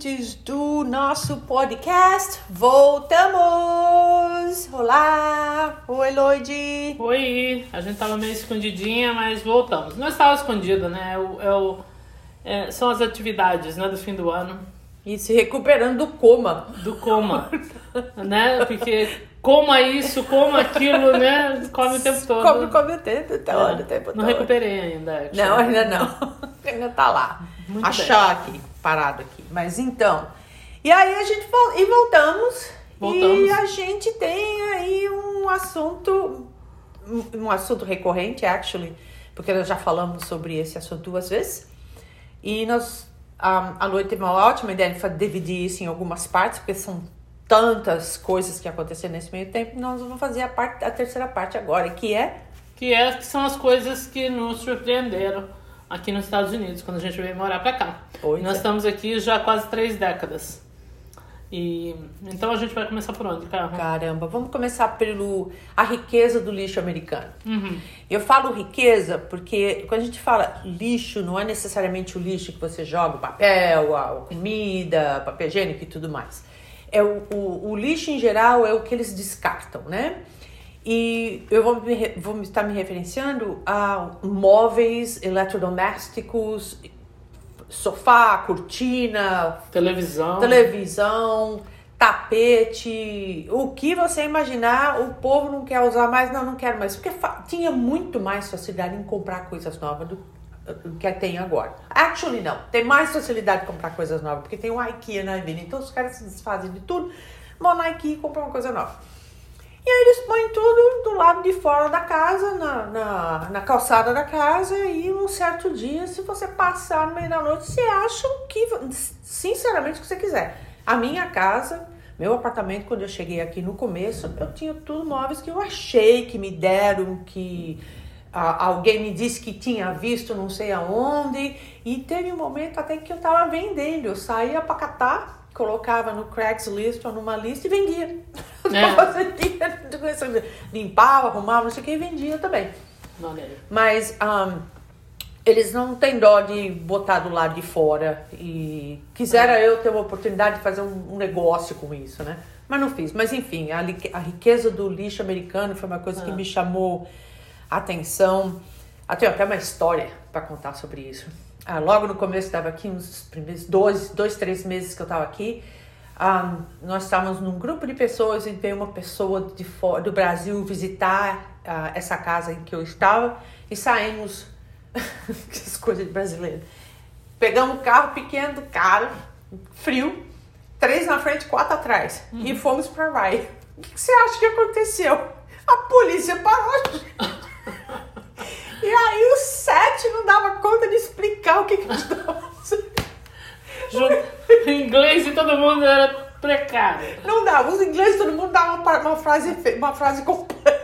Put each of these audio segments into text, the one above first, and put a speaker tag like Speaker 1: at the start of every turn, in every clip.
Speaker 1: ouvintes do nosso podcast. Voltamos! Olá! Oi, Lloyd!
Speaker 2: Oi! A gente tava meio escondidinha, mas voltamos. Não estava escondido, né? É é é, são as atividades né, do fim do ano.
Speaker 1: E se recuperando do coma.
Speaker 2: Do coma. né? Porque coma isso, coma aquilo, né? Come o tempo todo.
Speaker 1: Come, come o tempo, todo, é. o tempo
Speaker 2: todo. Não recuperei ainda.
Speaker 1: Não, ainda não. ainda tá lá. Muito Achar aqui, parado aqui. Mas então. E aí a gente e voltamos, voltamos. E a gente tem aí um assunto. Um assunto recorrente, actually, porque nós já falamos sobre esse assunto duas vezes. E nós. A Lua teve uma ótima ideia de dividir isso em algumas partes, porque são tantas coisas que aconteceram nesse meio tempo. Nós vamos fazer a, parte, a terceira parte agora, que é.
Speaker 2: Que, é, que são as coisas que nos surpreenderam aqui nos Estados Unidos, quando a gente veio morar pra cá. Pois Nós é. estamos aqui já há quase três décadas. E então a gente vai começar por onde, cara?
Speaker 1: Caramba, vamos começar pelo a riqueza do lixo americano.
Speaker 2: Uhum.
Speaker 1: Eu falo riqueza porque quando a gente fala lixo, não é necessariamente o lixo que você joga, o papel, a comida, papel higiênico e tudo mais. É o, o, o lixo em geral é o que eles descartam, né? E eu vou, me, vou estar me referenciando a móveis eletrodomésticos, sofá, cortina,
Speaker 2: televisão,
Speaker 1: televisão, tapete, o que você imaginar, o povo não quer usar mais, não, não quero mais, porque tinha muito mais facilidade em comprar coisas novas do, do que tem agora. Actually, não, tem mais facilidade de comprar coisas novas, porque tem o IKEA na vida, então os caras se desfazem de tudo, vão na IKEA e compram uma coisa nova. E aí eles põem tudo do lado de fora da casa, na, na, na calçada da casa, e um certo dia, se você passar no meio da noite, você acha o que, sinceramente, o que você quiser. A minha casa, meu apartamento, quando eu cheguei aqui no começo, eu tinha tudo móveis que eu achei, que me deram, que alguém me disse que tinha visto não sei aonde, e teve um momento até que eu tava vendendo, eu saía para catar colocava no Craigslist ou numa lista e vendia. É. Limpava, arrumava, não sei o que, e vendia também. Mas um, eles não têm dó de botar do lado de fora. E quisera é. eu ter uma oportunidade de fazer um, um, negócio com isso, né? Mas não fiz. Mas enfim, a, a riqueza do lixo americano foi uma coisa que é. me chamou a atenção. Até até uma história para contar sobre isso ah, logo no começo estava aqui, uns primeiros dois, dois, três meses que eu estava aqui, ah, nós estávamos num grupo de pessoas e veio uma pessoa de fora, do Brasil visitar uh, essa casa em que eu estava e saímos, que coisas de brasileiro, pegamos um carro pequeno do cara, frio, três na frente, quatro atrás uhum. e fomos para Rye. O que, que você acha que aconteceu? A polícia parou. E aí o sete não dava conta de explicar o que, que a gente estava fazendo.
Speaker 2: inglês e todo mundo era precário.
Speaker 1: Não dava, os ingleses todo mundo dava uma, uma, frase, uma frase completa.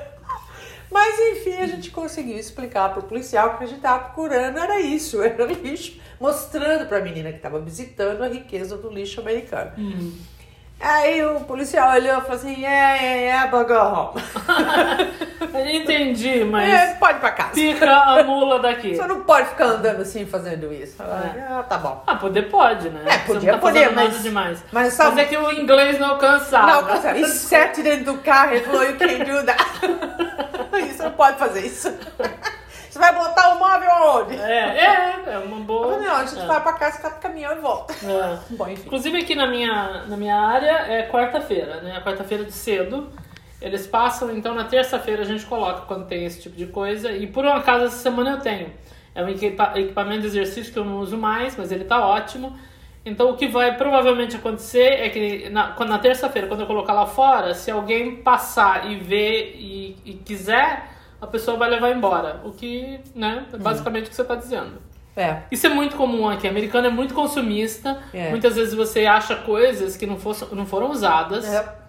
Speaker 1: Mas enfim, a gente conseguiu explicar para o policial que a gente estava procurando era isso, era lixo, mostrando para a menina que estava visitando a riqueza do lixo americano.
Speaker 2: Hum.
Speaker 1: Aí o policial olhou e falou assim: é, é, é, home.
Speaker 2: Entendi, mas.
Speaker 1: É, pode ir pra casa.
Speaker 2: Fica a mula daqui.
Speaker 1: Você não pode ficar andando assim fazendo isso. É. Ah, tá bom.
Speaker 2: Ah, poder pode, né?
Speaker 1: É, podia, tá poder,
Speaker 2: mas. Demais. Mas, sabe... mas é que o inglês não alcançava.
Speaker 1: Não alcançava. E sete dentro do carro, ele falou: you can't do that. isso não pode fazer isso. Você vai botar o móvel aonde?
Speaker 2: É, é, é uma boa.
Speaker 1: Não, a gente é. vai pra casa, fica pro caminhão e volta.
Speaker 2: É. Bom, enfim. Inclusive aqui na minha, na minha área é quarta-feira, né? Quarta-feira de cedo. Eles passam, então na terça-feira a gente coloca quando tem esse tipo de coisa. E por um acaso essa semana eu tenho. É um equipamento de exercício que eu não uso mais, mas ele tá ótimo. Então o que vai provavelmente acontecer é que na, na terça-feira, quando eu colocar lá fora, se alguém passar e ver e, e quiser a pessoa vai levar embora. O que, né, é basicamente uhum. o que você está dizendo.
Speaker 1: É.
Speaker 2: Isso é muito comum aqui. O americano é muito consumista. É. Muitas vezes você acha coisas que não, fosse, não foram usadas. É.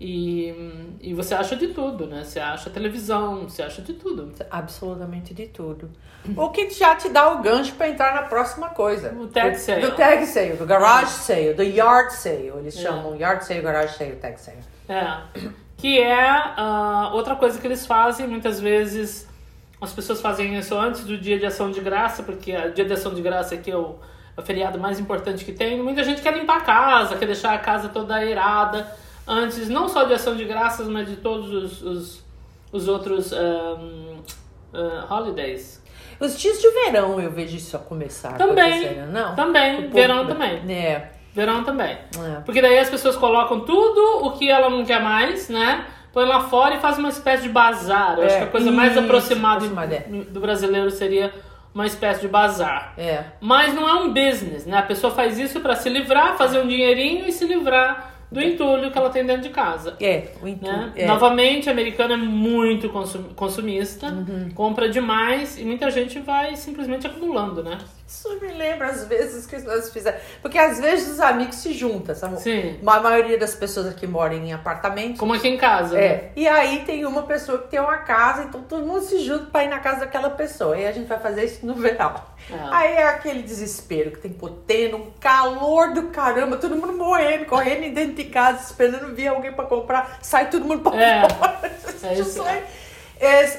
Speaker 2: E, e você acha de tudo, né? Você acha televisão, você acha de tudo.
Speaker 1: Absolutamente de tudo. o que já te dá o gancho para entrar na próxima coisa.
Speaker 2: O tag sale.
Speaker 1: Do tag sale, do garage sale, do yard sale. Eles é. chamam yard sale, garage sale, tag sale.
Speaker 2: É que é uh, outra coisa que eles fazem. Muitas vezes as pessoas fazem isso antes do dia de ação de graça, porque o dia de ação de graça aqui é o, o feriado mais importante que tem. Muita gente quer limpar a casa, quer deixar a casa toda aerada antes, não só de ação de graças, mas de todos os, os, os outros um, uh, holidays.
Speaker 1: Os dias de verão eu vejo isso começar.
Speaker 2: Também, não? Também, verão também.
Speaker 1: É.
Speaker 2: Verão também. É. Porque daí as pessoas colocam tudo o que ela não quer mais, né? Põe lá fora e faz uma espécie de bazar. Eu é. acho que a coisa mais aproximada do brasileiro seria uma espécie de bazar.
Speaker 1: É.
Speaker 2: Mas não é um business, né? A pessoa faz isso para se livrar, fazer um dinheirinho e se livrar do entulho que ela tem dentro de casa.
Speaker 1: É, o entulho. Né?
Speaker 2: É. Novamente, a americana é muito consumista, uhum. compra demais e muita gente vai simplesmente acumulando, né?
Speaker 1: Isso me lembra às vezes que nós fizemos. Porque às vezes os amigos se juntam, sabe?
Speaker 2: Sim.
Speaker 1: A maioria das pessoas aqui moram em apartamentos.
Speaker 2: Como aqui em casa.
Speaker 1: É. Né? E aí tem uma pessoa que tem uma casa, então todo mundo se junta para ir na casa daquela pessoa. E a gente vai fazer isso no verão. É. Aí é aquele desespero que tem que pôr tendo, um calor do caramba, todo mundo morrendo, correndo dentro de casa, esperando vir alguém para comprar, sai todo mundo para
Speaker 2: é.
Speaker 1: fora. É isso.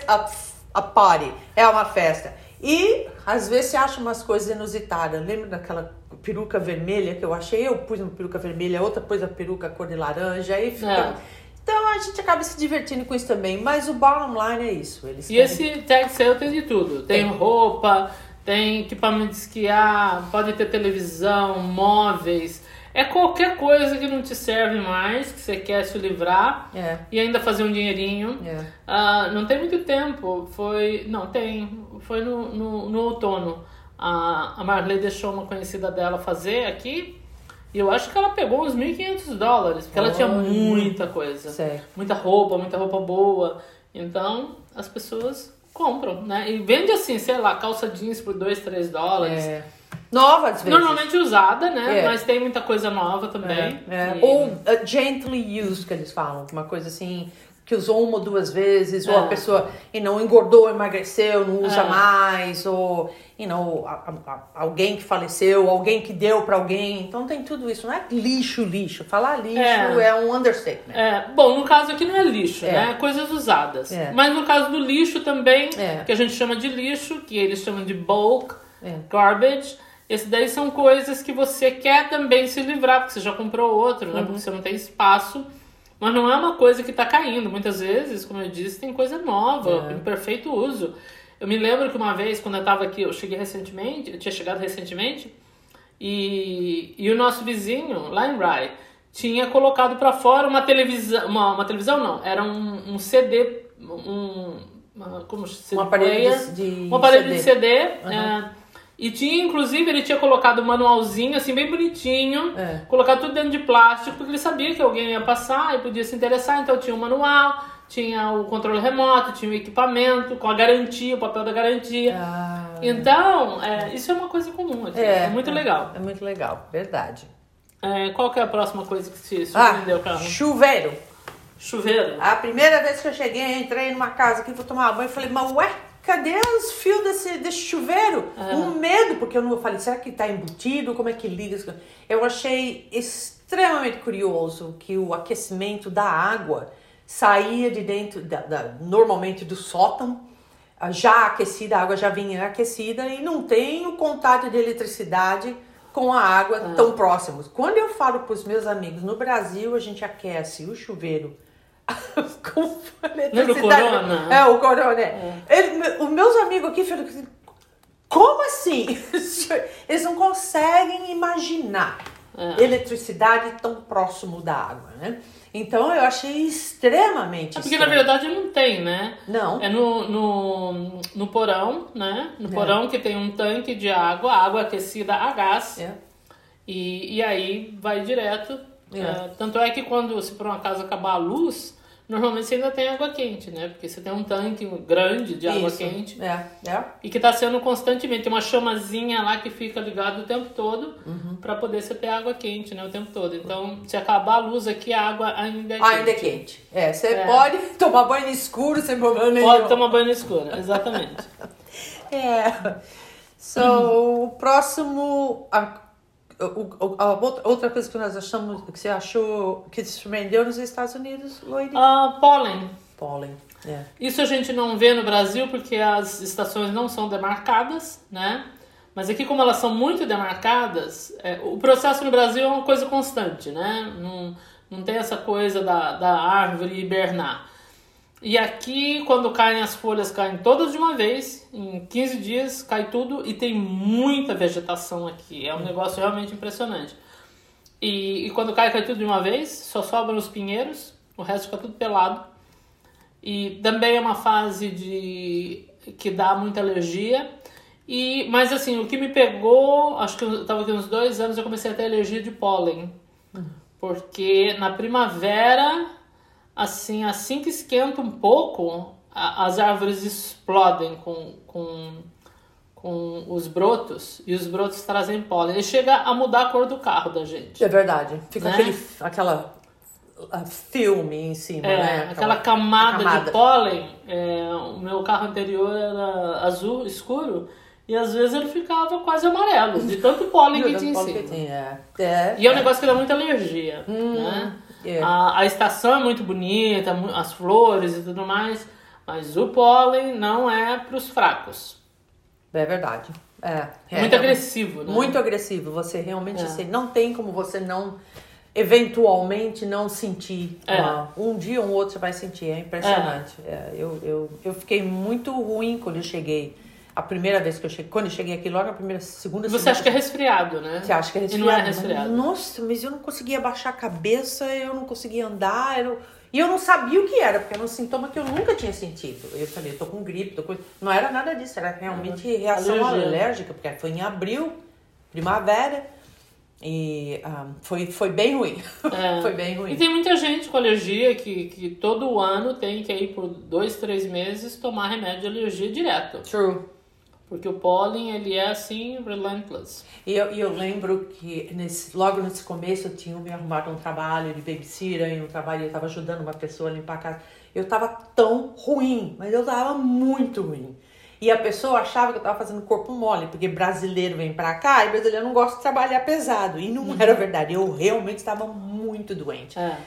Speaker 1: A, a party, é uma festa. E às vezes você acha umas coisas inusitadas. Lembra daquela peruca vermelha que eu achei? Eu pus uma peruca vermelha, outra pôs a peruca cor de laranja, aí fica. É. Então a gente acaba se divertindo com isso também. Mas o bottom line é isso. Eles
Speaker 2: e esse tag sale tem de tudo: tem, tem roupa, tem equipamento de esquiar, pode ter televisão, móveis. É qualquer coisa que não te serve mais, que você quer se livrar
Speaker 1: é.
Speaker 2: e ainda fazer um dinheirinho.
Speaker 1: É.
Speaker 2: Uh, não tem muito tempo, foi. Não, tem. Foi no, no, no outono. A, a Marley deixou uma conhecida dela fazer aqui. E eu acho que ela pegou uns 1.500 dólares, porque ela tinha muita coisa.
Speaker 1: Certo.
Speaker 2: Muita roupa, muita roupa boa. Então, as pessoas compram, né? E vende assim, sei lá, calça jeans por 2, 3 dólares.
Speaker 1: É. Nova, às vezes.
Speaker 2: Normalmente usada, né? É. Mas tem muita coisa nova também.
Speaker 1: É. é. E... Ou uh, gently used, que eles falam. Uma coisa assim, que usou uma ou duas vezes, ou a é. pessoa e não engordou, emagreceu, não usa é. mais, ou you know, a, a, alguém que faleceu, alguém que deu para alguém. Então tem tudo isso. Não é lixo, lixo. Falar lixo é, é um understatement.
Speaker 2: É. Bom, no caso aqui não é lixo, né? Coisas usadas. Mas no caso do lixo também, que a gente chama de lixo, que eles chamam de bulk garbage esse daí são coisas que você quer também se livrar, porque você já comprou outro, né? Uhum. Porque você não tem espaço. Mas não é uma coisa que está caindo. Muitas vezes, como eu disse, tem coisa nova, é. em perfeito uso. Eu me lembro que uma vez, quando eu estava aqui, eu cheguei recentemente, eu tinha chegado recentemente, e, e o nosso vizinho, lá em Rye, tinha colocado para fora uma televisão, uma, uma televisão não, era um, um CD, um, uma, como
Speaker 1: um aparelho de, de,
Speaker 2: um aparelho CD. de CD, uhum. é, e tinha, inclusive, ele tinha colocado um manualzinho, assim, bem bonitinho,
Speaker 1: é.
Speaker 2: colocado tudo dentro de plástico, porque ele sabia que alguém ia passar e podia se interessar, então tinha o um manual, tinha o controle remoto, tinha o equipamento, com a garantia, o papel da garantia.
Speaker 1: Ah.
Speaker 2: Então, é, isso é uma coisa comum aqui. É, é muito legal.
Speaker 1: É muito legal, verdade.
Speaker 2: É, qual que é a próxima coisa que se surpreendeu,
Speaker 1: ah, Chuveiro.
Speaker 2: Chuveiro.
Speaker 1: A primeira vez que eu cheguei, entrei numa casa aqui para tomar banho, falei, mas ué, cadê os fios desse, desse chuveiro? Ah. Um medo, porque eu não falei, será que está embutido? Como é que liga? Eu achei extremamente curioso que o aquecimento da água saía de dentro, da, da, normalmente do sótão, já aquecida, a água já vinha aquecida e não tem o contato de eletricidade com a água ah. tão próximos. Quando eu falo para os meus amigos, no Brasil a gente aquece o chuveiro
Speaker 2: com eletricidade. Corona?
Speaker 1: É, o Corona. É. Ele, os meus amigos aqui assim, como assim? Eles não conseguem imaginar é. eletricidade tão próximo da água, né? Então eu achei extremamente.
Speaker 2: É porque estranho. na verdade não tem, né?
Speaker 1: Não.
Speaker 2: É no, no, no porão, né? No é. porão que tem um tanque de água, água aquecida a gás.
Speaker 1: É.
Speaker 2: E, e aí vai direto. É. é. tanto é que quando, se por um acaso acabar a luz, normalmente você ainda tem água quente, né? Porque você tem um tanque grande de água
Speaker 1: Isso.
Speaker 2: quente.
Speaker 1: É, é.
Speaker 2: E que está sendo constantemente. Tem uma chamazinha lá que fica ligado o tempo todo
Speaker 1: uhum.
Speaker 2: para poder você ter água quente, né? O tempo todo. Então, se acabar a luz aqui, a água ainda é
Speaker 1: quente. Ainda é quente. É, você é. pode tomar banho escuro sem problema nenhum.
Speaker 2: Pode tomar banho escuro, exatamente.
Speaker 1: é. So, uhum. o próximo... A a outra coisa que nós achamos, que você achou que se surpreendeu nos Estados Unidos, Loide?
Speaker 2: Uh, pólen.
Speaker 1: Pólen, é.
Speaker 2: Isso a gente não vê no Brasil porque as estações não são demarcadas, né? Mas aqui, como elas são muito demarcadas, é, o processo no Brasil é uma coisa constante, né? Não, não tem essa coisa da, da árvore hibernar. E aqui, quando caem as folhas, caem todas de uma vez, em 15 dias cai tudo e tem muita vegetação aqui. É um negócio realmente impressionante. E, e quando cai, cai tudo de uma vez, só sobram os pinheiros, o resto fica tudo pelado. E também é uma fase de que dá muita alergia. E, mas assim, o que me pegou, acho que eu estava aqui uns dois anos, eu comecei a ter alergia de pólen. Porque na primavera, assim, assim que esquenta um pouco, a, as árvores explodem com, com, com os brotos e os brotos trazem pólen. E chega a mudar a cor do carro da gente.
Speaker 1: É verdade. Fica né? aquele, aquela filme em cima,
Speaker 2: é,
Speaker 1: né?
Speaker 2: Aquela, aquela camada, camada, de pólen. É, o meu carro anterior era azul escuro. E às vezes ele ficava quase amarelo, de tanto pólen que tinha em cima. Tem, é. É, e é um negócio que dá muita alergia. Hum, né? É. A, a estação é muito bonita, as flores e tudo mais, mas o pólen não é para os fracos.
Speaker 1: É verdade. É,
Speaker 2: é muito agressivo, né?
Speaker 1: Muito agressivo. Você realmente é. assim, não tem como você não eventualmente não sentir. É. um dia ou outro você vai sentir, é impressionante. É. É, eu, eu, eu fiquei muito ruim quando eu cheguei. A primeira vez que eu cheguei, quando eu cheguei aqui, logo a primeira, segunda,
Speaker 2: Você acha que é resfriado, né?
Speaker 1: Você acha que é resfriado?
Speaker 2: E não é resfriado.
Speaker 1: Mas, nossa, mas eu não conseguia baixar a cabeça, eu não conseguia andar, eu, e eu não sabia o que era, porque era um sintoma que eu nunca tinha sentido. Eu falei, eu tô com gripe, tô com... Não era nada disso, era realmente reação alérgica, alérgica porque foi em abril, primavera. E um, ah, foi, foi bem ruim. É. foi bem ruim.
Speaker 2: E tem muita gente com alergia que, que todo ano tem que ir por dois, três meses tomar remédio de alergia direto.
Speaker 1: True.
Speaker 2: Porque o pólen, ele é assim, relentless.
Speaker 1: E eu, eu lembro que nesse, logo nesse começo eu tinha me arrumado um trabalho de babysitter, e um trabalho, eu estava ajudando uma pessoa a limpar a casa. Eu estava tão ruim, mas eu estava muito ruim. E a pessoa achava que eu tava fazendo corpo mole, porque brasileiro vem pra cá e brasileiro não gosta de trabalhar pesado. E não uhum. era verdade. Eu realmente estava muito doente. É.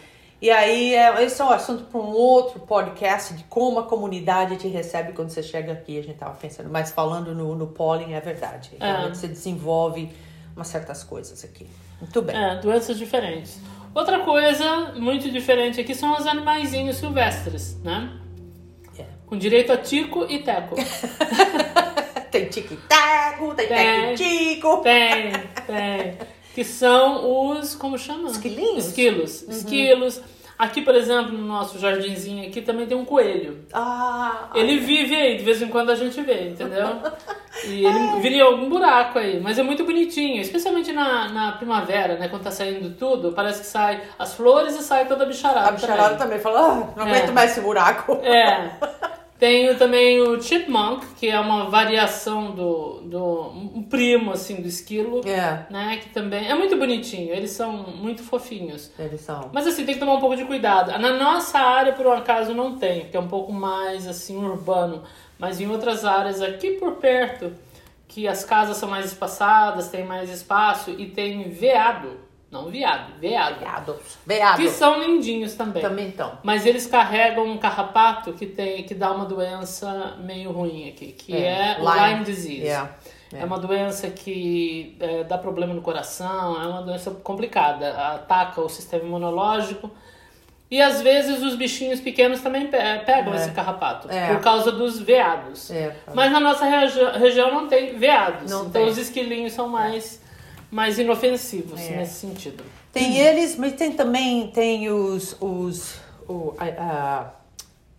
Speaker 1: E aí, é, esse é um assunto para um outro podcast de como a comunidade te recebe quando você chega aqui. A gente tava pensando, mas falando no, no pólen é verdade. É. Realmente é. você desenvolve umas certas coisas aqui. Muito bem.
Speaker 2: É, doenças diferentes. Outra coisa muito diferente aqui são os animaizinhos silvestres, né? Com direito a tico e teco.
Speaker 1: tem tico e teco, tem, tem teco e tico.
Speaker 2: Tem, tem. Que são os, como chama?
Speaker 1: Esquilinhos?
Speaker 2: Esquilos. Uhum. Esquilos. Aqui, por exemplo, no nosso jardinzinho aqui também tem um coelho.
Speaker 1: Ah,
Speaker 2: ele vive aí, de vez em quando a gente vê, entendeu? E ele em algum buraco aí, mas é muito bonitinho, especialmente na, na primavera, né? Quando tá saindo tudo, parece que sai as flores e sai toda a bicharada.
Speaker 1: A bicharada também, também fala, ah, não aguento é. mais esse buraco.
Speaker 2: É. Tenho também o chipmunk, que é uma variação do, do um primo assim do esquilo,
Speaker 1: é.
Speaker 2: né, que também é muito bonitinho. Eles são muito fofinhos.
Speaker 1: Eles são.
Speaker 2: Mas assim, tem que tomar um pouco de cuidado. Na nossa área por um acaso não tem, que é um pouco mais assim urbano, mas em outras áreas aqui por perto, que as casas são mais espaçadas, tem mais espaço e tem veado. Não viado, veado.
Speaker 1: Veado. Veado.
Speaker 2: Que são lindinhos também.
Speaker 1: Também estão.
Speaker 2: Mas eles carregam um carrapato que, tem, que dá uma doença meio ruim aqui, que é, é Lyme, Lyme disease. Yeah. É. é uma doença que é, dá problema no coração, é uma doença complicada, ataca o sistema imunológico. E às vezes os bichinhos pequenos também pegam é. esse carrapato, é. por causa dos veados.
Speaker 1: É.
Speaker 2: Mas na nossa regi região não tem veados, não então tem. os esquilinhos são mais mais inofensivos é. nesse sentido.
Speaker 1: Tem hum. eles, mas tem também tem os os o, uh,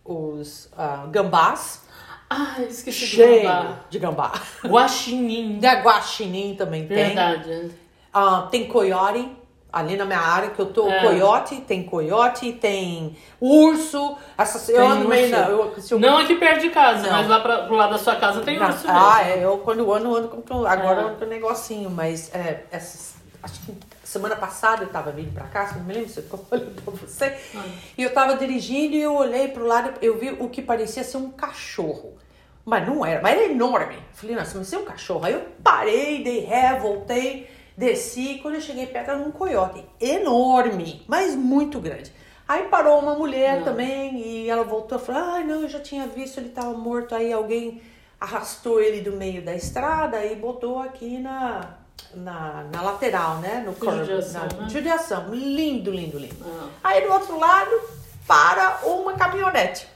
Speaker 1: os uh, gambás.
Speaker 2: Ah, esqueci
Speaker 1: Cheio de gambá. De gambá.
Speaker 2: Guaxinim.
Speaker 1: Da guaxinim também
Speaker 2: Verdade.
Speaker 1: tem. Verdade. Uh, tem coiote ali na minha área que eu tô, é. coiote, tem coiote, tem urso, essa, eu ando meio na, eu,
Speaker 2: eu, Não aqui perto de casa, não. mas lá pra, pro lado da sua casa tem urso mesmo.
Speaker 1: Ah, é, eu quando ando, ando com, agora é. eu ando com um negocinho, mas é, essas, acho que semana passada eu tava vindo pra cá, não me lembro se eu falei pra você, ah. e eu tava dirigindo e eu olhei pro lado, eu vi o que parecia ser um cachorro. Mas não era, mas era enorme. Falei, nossa, mas é um cachorro. Aí eu parei, dei ré, voltei Desci, quando eu cheguei perto era um coiote enorme, mas muito grande. Aí parou uma mulher não. também e ela voltou e falou: Ah, não, eu já tinha visto, ele estava morto. Aí alguém arrastou ele do meio da estrada e botou aqui na, na, na lateral, né? No curb,
Speaker 2: judiação,
Speaker 1: na
Speaker 2: né?
Speaker 1: judiação. Lindo, lindo, lindo.
Speaker 2: Ah.
Speaker 1: Aí do outro lado, para uma caminhonete.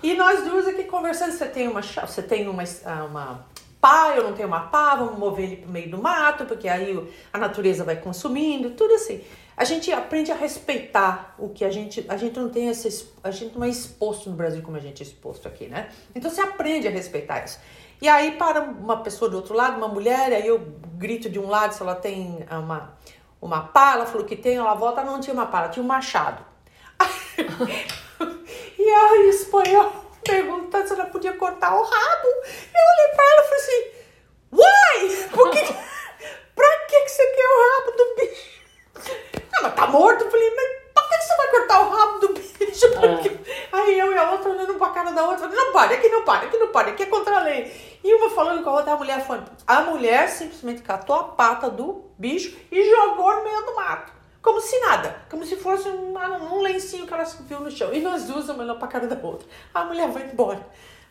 Speaker 1: E nós duas aqui conversando, você tem uma, você tem uma, ah, uma pá, eu não tenho uma pá, vamos mover ele pro meio do mato, porque aí o- a natureza vai consumindo, tudo assim. A gente aprende a respeitar o que a gente, a gente não tem esse, es- a gente não é exposto no Brasil como a gente é exposto aqui, né? Então você aprende a respeitar isso. E aí para uma pessoa do outro lado, uma mulher, aí eu grito de um lado se ela tem ah, uma, uma pá, ela falou que tem, ela volta, não tinha uma pá, ela tinha um machado. e aí o espanhol pergunta se ela podia cortar o rabo. Eu olhei pra ela e falei assim, why? Por que, pra que que você quer o rabo do bicho? Não, mas tá morto. Eu falei, mas pra que que você vai cortar o rabo do bicho? Porque... Aí eu e a outra olhando pra cara da outra, não pode, aqui não pode, aqui não pode, aqui é contra a lei. E uma falando com a outra, a mulher falando. A mulher simplesmente catou a pata do bicho e jogou no meio do mato. Como se nada, como se fosse um, um lencinho que ela viu no chão. E nós duas olhando pra cara da outra. A mulher vai embora.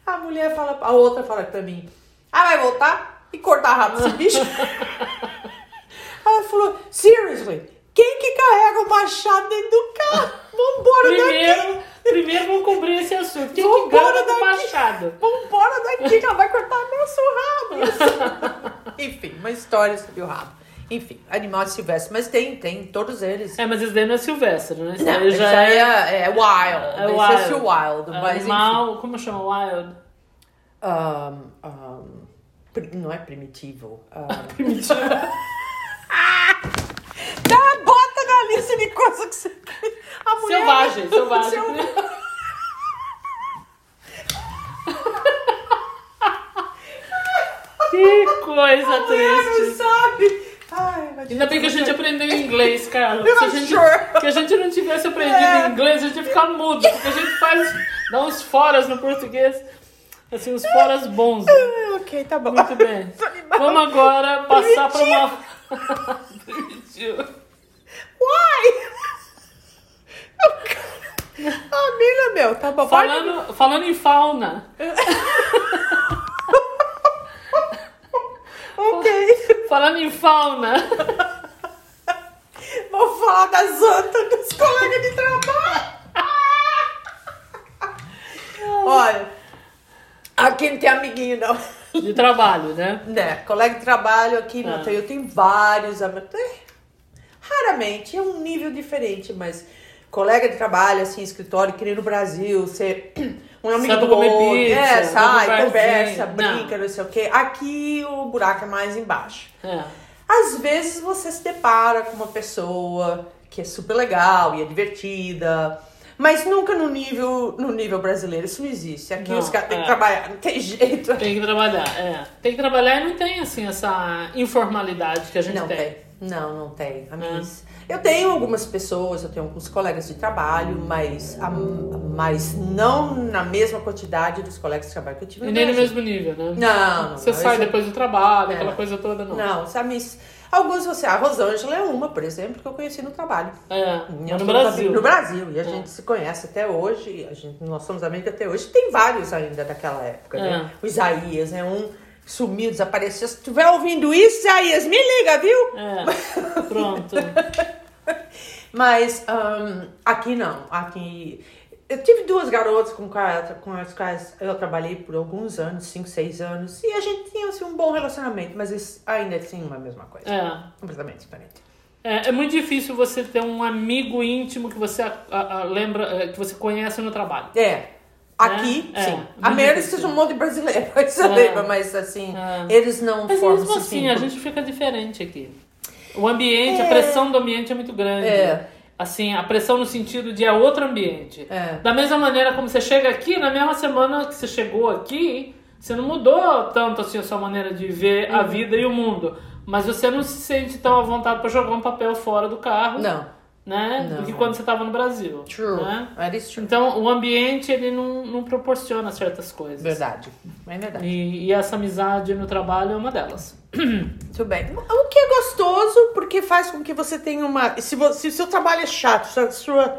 Speaker 1: A mulher fala, a outra fala pra mim, ah, vai voltar e cortar a rabo desse bicho? Ela falou, seriously, quem que carrega o machado dentro do carro? Vambora daqui.
Speaker 2: Primeiro, primeiro vamos cobrir esse assunto. Quem que
Speaker 1: Vambora
Speaker 2: gana do
Speaker 1: daqui.
Speaker 2: machado?
Speaker 1: Vambora daqui, que ela vai cortar nosso rabo. Enfim, uma história sobre o rabo. Enfim, animais silvestres, mas tem, tem, todos eles.
Speaker 2: É, mas esse daí não é silvestre, né? Esse
Speaker 1: Não, esse
Speaker 2: já é,
Speaker 1: é, é wild.
Speaker 2: é
Speaker 1: Esse
Speaker 2: wild.
Speaker 1: é wild,
Speaker 2: É
Speaker 1: mas enfim.
Speaker 2: animal, como chama? Wild.
Speaker 1: Um, um, não é primitivo. um,
Speaker 2: Primitivo.
Speaker 1: Dá, bota na lista de coisas que você. A mulher...
Speaker 2: Selvagem, selvagem.
Speaker 1: Selvagem.
Speaker 2: Que coisa
Speaker 1: A mulher não
Speaker 2: triste.
Speaker 1: sabe. Ai,
Speaker 2: Ainda bem que a gente aprendeu inglês.
Speaker 1: I'm
Speaker 2: Se a gente,
Speaker 1: sure.
Speaker 2: que a gente não tivesse aprendido
Speaker 1: É.
Speaker 2: inglês, a gente ia ficar mudo. Porque a gente faz, dá uns foras no português. Assim, uns foras bons.
Speaker 1: Ah, Ok, tá bom.
Speaker 2: Muito bem. Vamos agora passar para uma.
Speaker 1: Why? Ah, Mila, meu, tá bom.
Speaker 2: Falando, falando em fauna,
Speaker 1: Ok.
Speaker 2: falando em fauna,
Speaker 1: Vou falar das antas dos colegas de trabalho. Olha, aqui não tem amiguinho, não.
Speaker 2: de trabalho, né?
Speaker 1: Né, colega de trabalho aqui,
Speaker 2: Ah.
Speaker 1: não tem, eu tenho vários amigos. É, Raramente, é um nível diferente, mas colega de trabalho, assim, escritório, que nem no Brasil, você. Um amigo do
Speaker 2: comer
Speaker 1: outro,
Speaker 2: pizza,
Speaker 1: é, sai, conversa, brinca, não. sei o quê. Aqui o buraco é mais embaixo.
Speaker 2: É.
Speaker 1: Às vezes você se depara com uma pessoa que é super legal e é divertida, mas nunca no nível, no nível brasileiro. Isso não existe. Aqui
Speaker 2: Não,
Speaker 1: os caras têm
Speaker 2: é.
Speaker 1: que trabalhar, não tem jeito.
Speaker 2: Tem que trabalhar, é. Tem que trabalhar e não tem, assim, essa informalidade que a gente
Speaker 1: Não
Speaker 2: tem.
Speaker 1: tem. Não, não tem.
Speaker 2: É.
Speaker 1: Eu tenho algumas pessoas, eu tenho alguns colegas de trabalho, mas, a- mas não na mesma quantidade dos colegas de trabalho que eu tive
Speaker 2: E nem no mesmo nível, né?
Speaker 1: Não, não.
Speaker 2: Você
Speaker 1: não,
Speaker 2: sai
Speaker 1: isso-
Speaker 2: depois do trabalho,
Speaker 1: É.
Speaker 2: aquela coisa toda, não.
Speaker 1: Não, sabe? isso- Alguns você. A Rosângela é uma, por exemplo, que eu conheci no trabalho.
Speaker 2: É, no
Speaker 1: absolutamente-
Speaker 2: Brasil.
Speaker 1: No Brasil. E a
Speaker 2: É.
Speaker 1: gente se conhece até hoje. A gente, nós somos amigos até hoje. Tem vários ainda daquela época, né?
Speaker 2: É.
Speaker 1: O Isaías, né? Um sumiu, desapareceu. Se estiver ouvindo isso, Isaías, me liga, viu?
Speaker 2: É, pronto.
Speaker 1: Mas ahn, aqui não. Aqui. Eu tive duas garotas com, com as quais eu trabalhei por alguns anos, 5, 6 anos, e a gente tinha assim, um bom relacionamento, mas ainda assim não é a mesma coisa.
Speaker 2: É.
Speaker 1: Completamente diferente.
Speaker 2: É, é muito difícil você ter um amigo íntimo que você a- a- a- lembra, é, que você conhece no trabalho.
Speaker 1: É. Aqui,
Speaker 2: É, é.
Speaker 1: sim.
Speaker 2: Muito
Speaker 1: A
Speaker 2: difícil.
Speaker 1: é um monte de brasileiro, você
Speaker 2: É.
Speaker 1: lembra, mas assim,
Speaker 2: É.
Speaker 1: eles não
Speaker 2: Mas
Speaker 1: formam
Speaker 2: mesmo assim, a gente fica diferente aqui. O ambiente, a
Speaker 1: É.
Speaker 2: pressão do ambiente é muito grande.
Speaker 1: É.
Speaker 2: Assim, a pressão no sentido de é outro ambiente.
Speaker 1: É.
Speaker 2: Da mesma maneira como você chega aqui, na mesma semana que você chegou aqui, você não mudou tanto assim a sua maneira de ver
Speaker 1: Uhum.
Speaker 2: a vida e o mundo. Mas você não se sente tão à vontade para jogar um papel fora do carro,
Speaker 1: Não.
Speaker 2: Né?
Speaker 1: Não.
Speaker 2: Do que quando você estava no Brasil.
Speaker 1: True.
Speaker 2: Né?
Speaker 1: That is true.
Speaker 2: Então, o ambiente, ele não, não proporciona certas coisas.
Speaker 1: Verdade. É verdade.
Speaker 2: E, e essa amizade no trabalho é uma delas.
Speaker 1: Muito bem. O que é gostoso, porque faz com que você tenha uma. Se, você, se o seu trabalho é chato, se a sua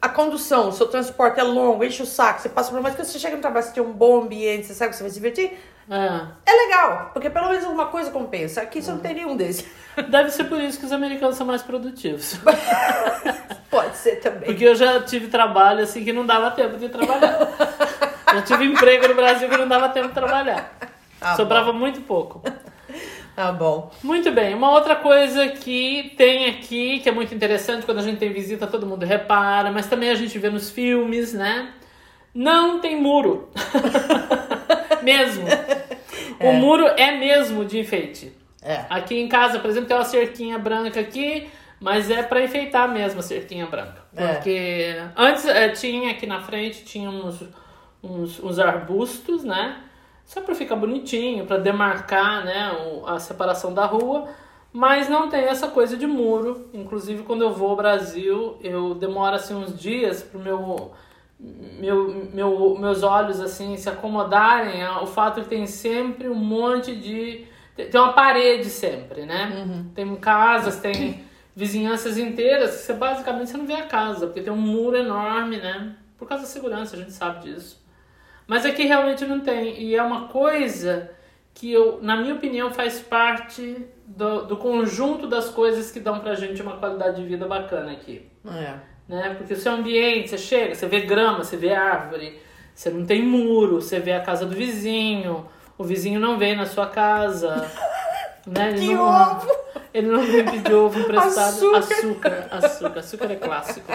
Speaker 1: a condução, o seu transporte é longo, enche o saco, você passa por mais que você chega no trabalho, você tem um bom ambiente, você sabe que você vai se divertir. É. é legal, porque pelo menos alguma coisa compensa. Aqui você não tem nenhum desses.
Speaker 2: Deve ser por isso que os americanos são mais produtivos.
Speaker 1: Pode ser também.
Speaker 2: Porque eu já tive trabalho assim que não dava tempo de trabalhar. já tive emprego no Brasil que não dava tempo de trabalhar. Ah, Sobrava bom. muito pouco.
Speaker 1: Tá bom.
Speaker 2: Muito bem. Uma outra coisa que tem aqui, que é muito interessante, quando a gente tem visita, todo mundo repara, mas também a gente vê nos filmes, né? Não tem muro. mesmo. É. O muro é mesmo de enfeite. É. Aqui em casa, por exemplo, tem uma cerquinha branca aqui, mas é para enfeitar mesmo a cerquinha branca. É. Porque é. antes é, tinha aqui na frente, tinha uns, uns, uns arbustos, né? Só para ficar bonitinho, para demarcar né, a separação da rua, mas não tem essa coisa de muro. Inclusive, quando eu vou ao Brasil, eu demoro assim, uns dias para meu, meu, meu, meus olhos assim se acomodarem ao fato que tem sempre um monte de. Tem uma parede sempre, né? Uhum. Tem casas, tem vizinhanças inteiras que você basicamente você não vê a casa, porque tem um muro enorme, né? Por causa da segurança, a gente sabe disso. Mas aqui realmente não tem. E é uma coisa que, eu, na minha opinião, faz parte do, do conjunto das coisas que dão pra gente uma qualidade de vida bacana aqui. É. Né? Porque o seu ambiente, você chega, você vê grama, você vê árvore, você não tem muro, você vê a casa do vizinho, o vizinho não vem na sua casa. né?
Speaker 1: Ele que não, ovo!
Speaker 2: Ele não vem pedir ovo emprestado. Açúcar. açúcar, açúcar, açúcar é clássico.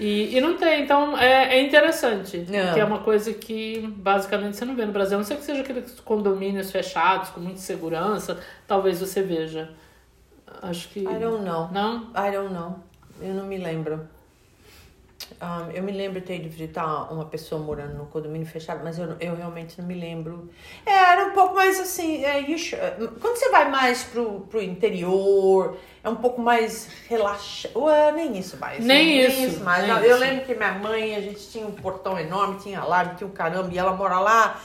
Speaker 2: E, e não tem, então é, é interessante. É. Que é uma coisa que basicamente você não vê no Brasil. A não ser que seja aqueles condomínios fechados, com muita segurança, talvez você veja. Acho que. I
Speaker 1: don't know.
Speaker 2: Não?
Speaker 1: I don't know. Eu não me lembro. Um, eu me lembro de ter ido visitar uma pessoa morando no condomínio fechado, mas eu, eu realmente não me lembro. É, era um pouco mais assim. É, quando você vai mais pro, pro interior, é um pouco mais relaxado. Ué, nem isso mais.
Speaker 2: Nem, nem isso. isso
Speaker 1: mais.
Speaker 2: Nem
Speaker 1: eu
Speaker 2: isso.
Speaker 1: lembro que minha mãe, a gente tinha um portão enorme, tinha alarme, tinha um caramba, e ela mora lá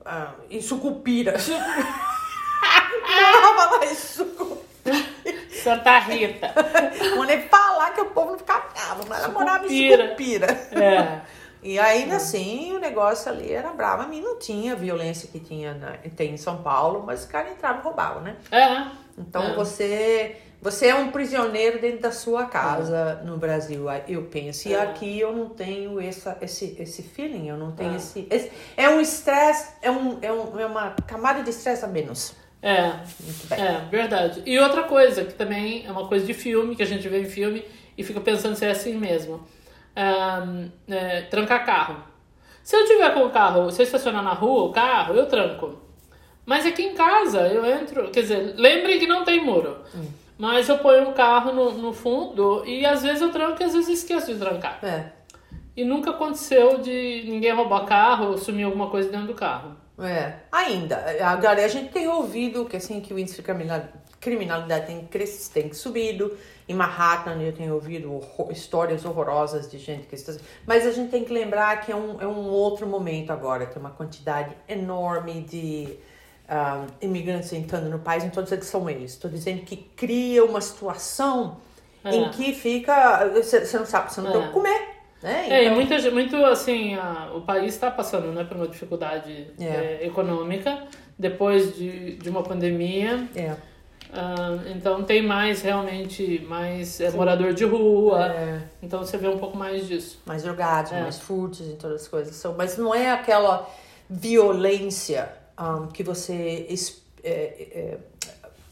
Speaker 1: uh, em Sucupira. Morava lá em Sucupira.
Speaker 2: Santa Rita.
Speaker 1: Vou nem falar que o povo não ficava bravo, mas ela morava em Sucupira. É. E ainda assim, o negócio ali era bravo. A mim não tinha violência que tinha na, tem em São Paulo, mas os caras entravam e roubavam, né?
Speaker 2: É.
Speaker 1: Então é. você você é um prisioneiro dentro da sua casa no Brasil, eu penso. E aqui eu não tenho essa, esse, esse feeling, eu não tenho esse, esse, É um estresse, é, um, é, um, é uma camada de estresse a menos.
Speaker 2: É, é, verdade. E outra coisa, que também é uma coisa de filme, que a gente vê em filme e fica pensando se é assim mesmo. É, trancar carro. Se eu tiver com o carro, se eu estacionar na rua o carro, eu tranco. Mas aqui em casa eu entro, quer dizer, lembrem que não tem muro. Hum. Mas eu ponho o carro no, no fundo e às vezes eu tranco e às vezes esqueço de trancar.
Speaker 1: É.
Speaker 2: E nunca aconteceu de ninguém roubar carro ou sumir alguma coisa dentro do carro.
Speaker 1: É, ainda. Agora, a gente tem ouvido que assim que o índice de criminalidade tem, crescido, tem subido. Em Manhattan eu tenho ouvido horror, histórias horrorosas de gente que está... Mas a gente tem que lembrar que é um, é um outro momento agora. Tem uma quantidade enorme de imigrantes entrando no país, não estou dizendo que são eles, estou dizendo que cria uma situação é. em que fica. Você não sabe, você não é. tem o que comer. Né?
Speaker 2: Então... É, e então muita, muito assim, a, o país está passando né, por uma dificuldade é. é. econômica depois de, de uma pandemia.
Speaker 1: É.
Speaker 2: Uh, então tem mais realmente mais é, morador de rua.
Speaker 1: É.
Speaker 2: Então você vê um pouco mais disso.
Speaker 1: Mais drogados, é. mais furtos e todas as coisas. Mas não é aquela violência um, que você é, é,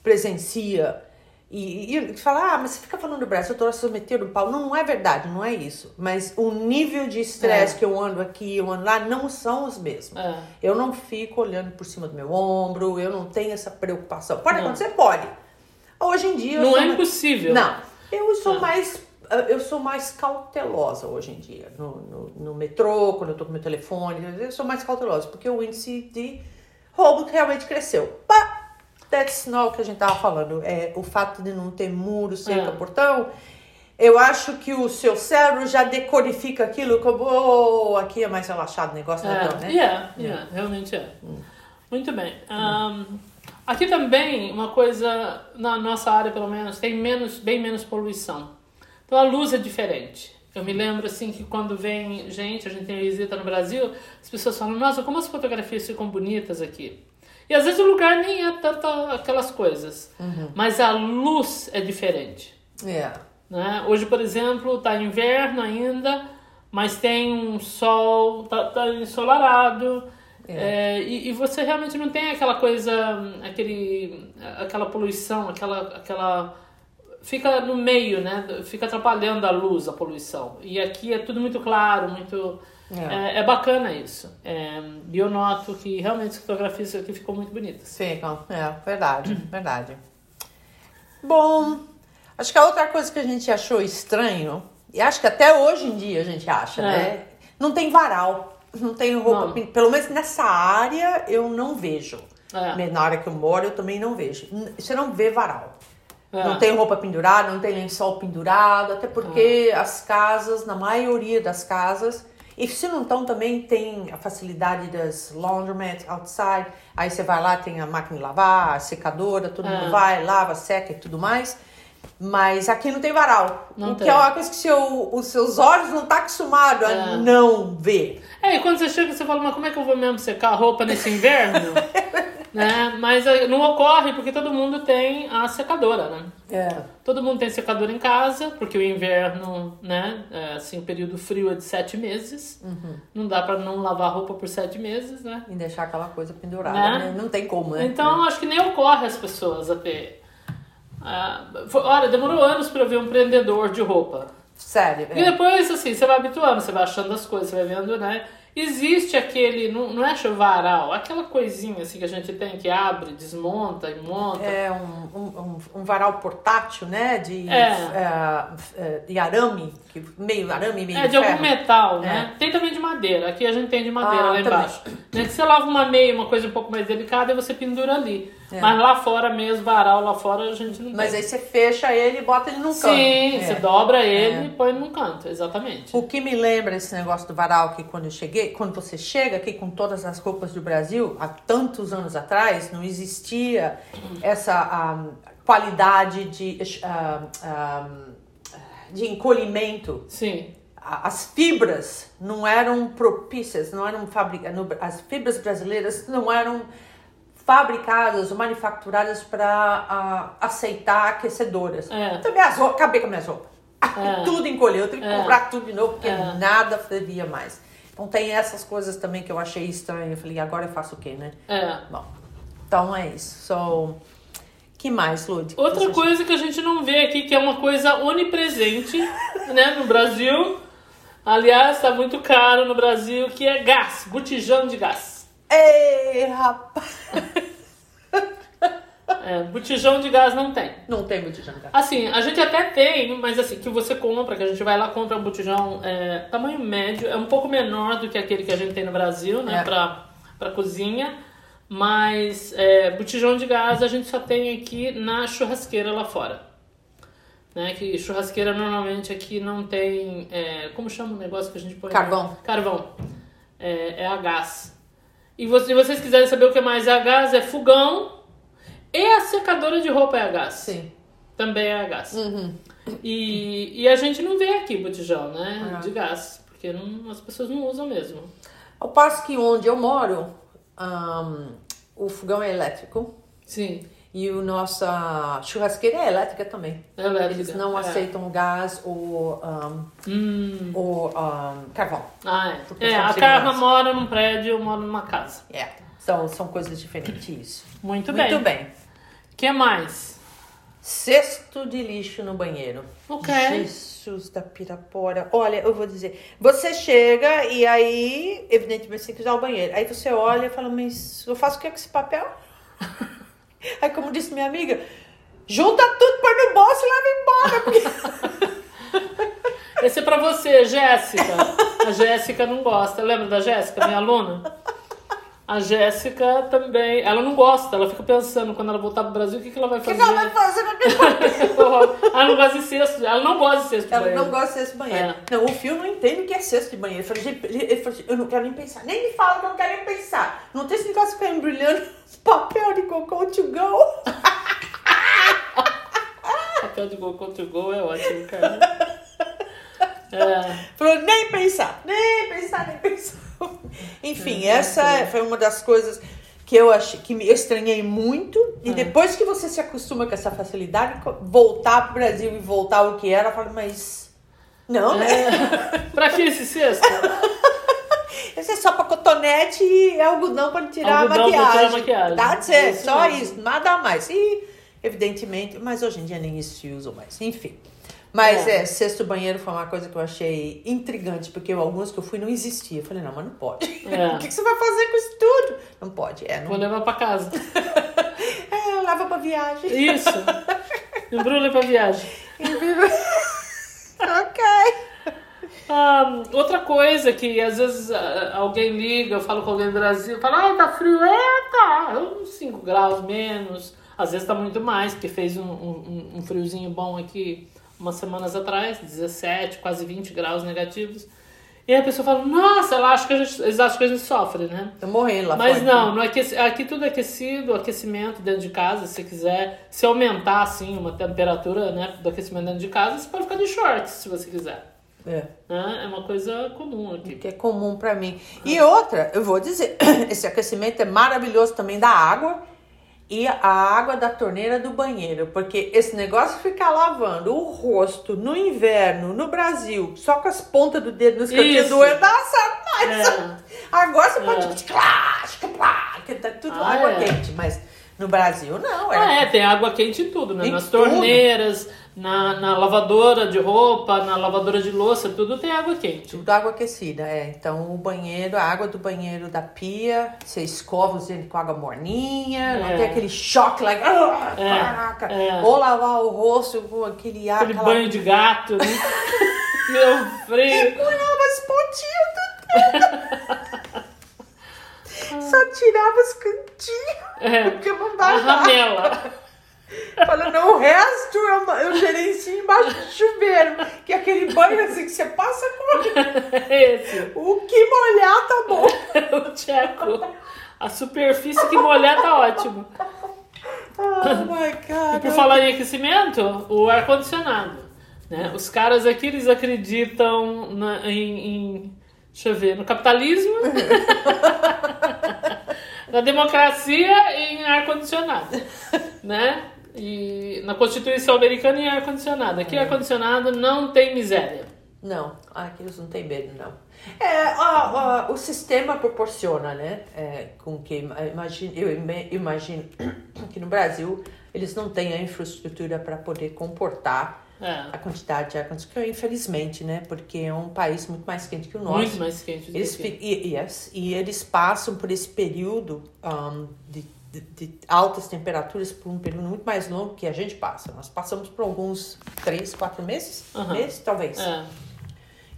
Speaker 1: presencia e, e fala, ah, mas você fica falando do Brasil, eu tô submetido no pau. Não, não é verdade, não é isso. Mas o nível de estresse é. que eu ando aqui, eu ando lá, não são os mesmos. É. Eu não fico olhando por cima do meu ombro, eu não tenho essa preocupação. Pode não. acontecer? Pode. Hoje em dia.
Speaker 2: Não é mais... impossível.
Speaker 1: Não. Eu sou é. mais eu sou mais cautelosa hoje em dia. No, no, no, metrô, quando eu tô com meu telefone, eu sou mais cautelosa, porque o índice de roubo realmente cresceu. But that's not o que a gente tava falando. É o fato de não ter muro, cerca, é. portão. Eu acho que o seu cérebro já decodifica aquilo como oh, aqui é mais relaxado o negócio,
Speaker 2: é. não, né? Yeah, yeah, realmente é. Hum. Muito bem. Um, aqui também, uma coisa, na nossa área pelo menos, tem menos, bem menos poluição. Então a luz é diferente. Eu me lembro assim que quando vem gente, a gente tem visita no Brasil, as pessoas falam, nossa, como as fotografias ficam bonitas aqui. E às vezes o lugar nem é tanto aquelas coisas. Uhum. Mas a luz é diferente.
Speaker 1: Yeah.
Speaker 2: Né? Hoje, por exemplo, tá inverno ainda, mas tem um sol, tá, tá ensolarado. É. É, e, e, você realmente não tem aquela coisa, aquele, aquela poluição, aquela, aquela fica no meio, né? Fica atrapalhando a luz, a poluição. E aqui é tudo muito claro, muito. É, é, é bacana isso. É, e eu noto que realmente as fotografias aqui ficou muito bonitas.
Speaker 1: Ficam, é verdade, verdade. Bom, acho que a outra coisa que a gente achou estranho, e acho que até hoje em dia a gente acha, é. né? Não tem varal. Não tem roupa. Não. Pelo menos nessa área eu não vejo. É. Na área que eu moro eu também não vejo. Você não vê varal. É. Não tem roupa pendurada, não tem lençol pendurado, até porque é. as casas, na maioria das casas, e se não estão também tem a facilidade das laundromats outside, aí você vai lá, tem a máquina de lavar, a secadora, todo mundo é. vai, lava, seca e tudo mais. Mas aqui não tem varal. Não o tem. que é uma coisa que seu, os seus olhos não estão tá acostumados a é. não ver.
Speaker 2: É, e quando você chega, você fala, mas como é que eu vou mesmo secar a roupa nesse inverno? né? Mas não ocorre porque todo mundo tem a secadora, né?
Speaker 1: É.
Speaker 2: Todo mundo tem secadora em casa, porque o inverno, né? É, assim, o período frio é de sete meses. Uhum. Não dá para não lavar roupa por sete meses, né?
Speaker 1: E deixar aquela coisa pendurada, né? né? Não tem como, né?
Speaker 2: Então, acho que nem ocorre as pessoas a ter ah, olha, demorou anos para eu ver um prendedor de roupa.
Speaker 1: Sério.
Speaker 2: É. E depois, assim, você vai habituando, você vai achando as coisas, você vai vendo, né? Existe aquele, não, não é varal, aquela coisinha assim que a gente tem que abre, desmonta e monta.
Speaker 1: É um, um, um varal portátil, né? De, é. uh, de arame, meio arame, meio
Speaker 2: É, de ferro. algum metal, né? É. Tem também de madeira, aqui a gente tem de madeira ah, lá embaixo. Né? Que você lava uma meia, uma coisa um pouco mais delicada, e você pendura ali. É. Mas lá fora mesmo, varal lá fora, a gente não
Speaker 1: Mas tem. aí você fecha ele e bota ele num
Speaker 2: Sim,
Speaker 1: canto.
Speaker 2: Sim, é. você dobra ele é. e põe num canto, exatamente.
Speaker 1: O que me lembra esse negócio do varal, que quando eu cheguei, quando você chega aqui com todas as roupas do Brasil, há tantos anos atrás, não existia essa um, qualidade de, um, de encolhimento.
Speaker 2: Sim
Speaker 1: as fibras não eram propícias, não eram fabricadas, as fibras brasileiras não eram fabricadas ou manufaturadas para uh, aceitar aquecedoras. É. Então, minhas roupas, acabei com minhas roupas. É. tudo encolheu, eu tenho que é. comprar tudo de novo, porque é. nada fervia mais. Então tem essas coisas também que eu achei estranho. Eu falei, agora eu faço o quê, né?
Speaker 2: É.
Speaker 1: Bom, então é isso. So, que mais, Lud?
Speaker 2: Outra coisa que a gente não vê aqui, que é uma coisa onipresente, né, no Brasil. Aliás, está muito caro no Brasil, que é gás, botijão de gás.
Speaker 1: Ei, rapaz!
Speaker 2: É, botijão de gás não tem.
Speaker 1: Não tem botijão de gás.
Speaker 2: Assim, a gente até tem, mas assim, que você compra, que a gente vai lá compra um botijão é, tamanho médio, é um pouco menor do que aquele que a gente tem no Brasil, né, é. pra, pra cozinha. Mas é, botijão de gás a gente só tem aqui na churrasqueira lá fora. Né, que churrasqueira normalmente aqui não tem. É, como chama o negócio que a gente põe?
Speaker 1: Carvão.
Speaker 2: Carvão. É, é a gás. E se vocês quiserem saber o que mais é a gás, é fogão e a secadora de roupa é a gás.
Speaker 1: Sim.
Speaker 2: Também é a gás. Uhum. E, e a gente não vê aqui botijão, né? Uhum. De gás. Porque não, as pessoas não usam mesmo.
Speaker 1: Ao passo que onde eu moro, um, o fogão é elétrico.
Speaker 2: Sim.
Speaker 1: E o nossa churrasqueira é elétrica também.
Speaker 2: É elétrica.
Speaker 1: Eles não
Speaker 2: é.
Speaker 1: aceitam gás ou, um,
Speaker 2: hum.
Speaker 1: ou um, carvão.
Speaker 2: Ah, é. é a Carla mora num prédio, eu moro numa casa.
Speaker 1: É. São, são coisas diferentes isso.
Speaker 2: Muito bem.
Speaker 1: Muito bem.
Speaker 2: O que mais?
Speaker 1: Cesto de lixo no banheiro.
Speaker 2: Ok.
Speaker 1: Jesus da pirapora. Olha, eu vou dizer. Você chega e aí, evidentemente, você tem que usar o banheiro. Aí você olha e fala, mas eu faço o que com esse papel? Aí, como disse minha amiga, junta tudo, põe no bolso e leva embora. Porque...
Speaker 2: Esse é pra você, Jéssica. A Jéssica não gosta. Lembra da Jéssica, minha aluna? A Jéssica também, ela não gosta, ela fica pensando quando ela voltar pro Brasil, o que, que ela vai fazer?
Speaker 1: O que, ela vai fazer
Speaker 2: Ela não gosta de cesto, ela não gosta de cesto de
Speaker 1: ela
Speaker 2: banheiro.
Speaker 1: Ela não gosta de cesto de banheiro. É. Não, o filho não entende o que é cesto de banheiro. Ele falou assim, eu não quero nem pensar. Nem me fala que eu não quero nem pensar. Não tem esse negócio de ficar embrulhando papel de cocô to go.
Speaker 2: papel de cocô to go é ótimo, cara. É.
Speaker 1: Falou, nem pensar, nem pensar, nem pensar. Enfim, é, essa é. foi uma das coisas que eu achei que me estranhei muito. E é. depois que você se acostuma com essa facilidade, voltar pro Brasil e voltar ao que era, eu falo, mas. Não, né?
Speaker 2: É. pra que esse cesto?
Speaker 1: Esse é só pra cotonete e algodão pra tirar algodão a maquiagem. Tirar a maquiagem. That's it, isso só mesmo. isso, nada mais. E, evidentemente, mas hoje em dia nem isso se usa mais. Enfim. Mas é. é, cesto banheiro foi uma coisa que eu achei intrigante, porque alguns que eu fui não existia. Eu falei, não, mas não pode. É. o que, que, você vai fazer com isso tudo? Não pode, é. Não...
Speaker 2: Vou levar pra casa.
Speaker 1: é, leva pra viagem.
Speaker 2: Isso. Embrulha pra viagem.
Speaker 1: ok.
Speaker 2: Um, outra coisa que às vezes alguém liga, eu falo com alguém do Brasil, fala, ah, tá frio, é, tá, uns 5 graus menos, às vezes tá muito mais, porque fez um, um, um friozinho bom aqui umas semanas atrás, 17, quase 20 graus negativos. E a pessoa fala, nossa, ela acha que a gente, eles acham que a gente sofre, né?
Speaker 1: Tô morrendo lá
Speaker 2: Mas fora, não, no aqueci, aqui tudo é aquecido, aquecimento dentro de casa, se quiser. Se aumentar, assim, uma temperatura né, do aquecimento dentro de casa, você pode ficar de shorts, se você quiser. É. É uma coisa comum aqui.
Speaker 1: Que é comum para mim. E outra, eu vou dizer, esse aquecimento é maravilhoso também da água e a água da torneira do banheiro, porque esse negócio de ficar lavando o rosto no inverno, no Brasil, só com as pontas do dedo nos cantinhos do olho, nossa, mas é. agora você pode é. que tá tudo ah, água é. quente, mas no Brasil não.
Speaker 2: É. Ah, é, tem água quente em tudo, né? Em Nas torneiras, na, na lavadora de roupa, na lavadora de louça, tudo tem água quente.
Speaker 1: Tudo água aquecida, é. Então o banheiro, a água do banheiro da pia, você escova os dentes com água morninha, é. não tem aquele choque like, ah, é. caraca. É. Ou lavar o rosto com aquele
Speaker 2: ar. Aquele aquela... banho de gato, né? Meu frio.
Speaker 1: As pontinhas Só tirava os cantinhos. É. Porque não dava. A
Speaker 2: ramela.
Speaker 1: Falando, o resto eu, eu gerencio embaixo do chuveiro. Que é aquele banho assim que você passa com.
Speaker 2: Esse.
Speaker 1: O que molhar tá bom.
Speaker 2: o tcheco. A superfície que molhar tá ótimo.
Speaker 1: Oh my God.
Speaker 2: E por falar em aquecimento, o ar-condicionado. Né? Os caras aqui, eles acreditam na, em, em. Deixa eu ver, no capitalismo. na democracia e em ar-condicionado. Né? E na Constituição Americana em ar-condicionado. Aqui, é. ar-condicionado não tem miséria.
Speaker 1: Não, aqui eles não tem medo, não. É, o sistema proporciona, né? É, com que imagine, eu imagino que no Brasil eles não têm a infraestrutura para poder comportar é. a quantidade de ar-condicionado, infelizmente, né? Porque é um país muito mais quente que o nosso.
Speaker 2: Muito mais quente.
Speaker 1: Eles, e, yes, e eles passam por esse período um, de de, de, altas temperaturas por um período muito mais longo que a gente passa. Nós passamos por alguns três, quatro meses, uhum. meses talvez. É.